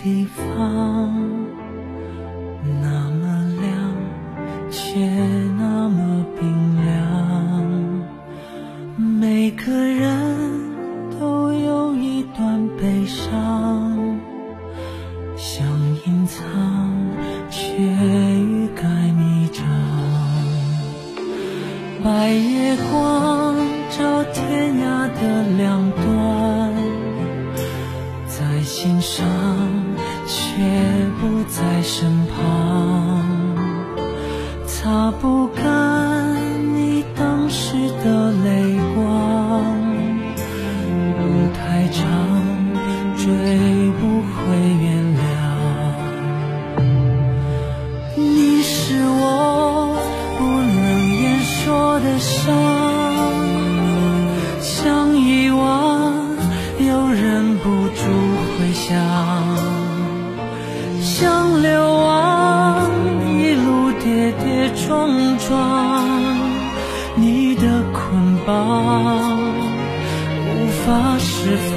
地方，那么亮，却那么冰凉。每个人都有一段悲伤，想隐藏，却欲盖弥彰。白月光照天涯的两端，在心上，在身旁，擦不捆绑无法释放。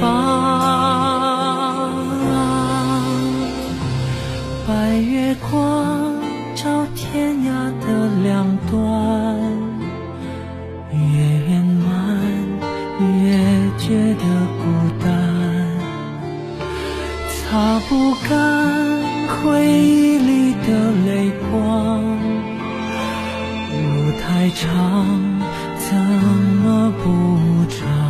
白月光照天涯的两端，越圆满越觉得孤单，擦不干回忆里的泪光，路太长，怎么不长？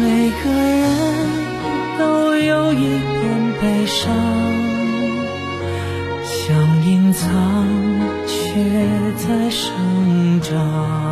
每个人都有一点悲伤，想隐藏，却在生长。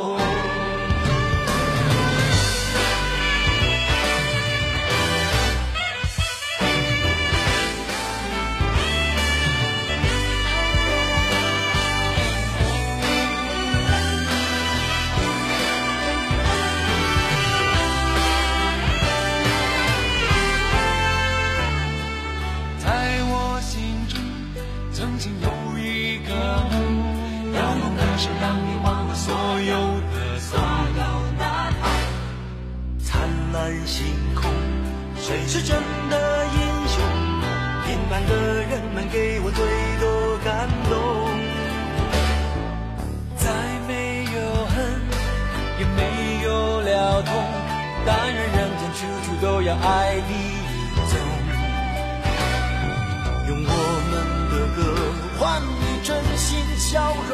所有的痛。灿烂星空，谁是真的英雄？平凡的人们给我最多感动。再没有恨，也没有了痛，但愿人间处处都有爱的影踪。用我们的歌换你真心笑容，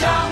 一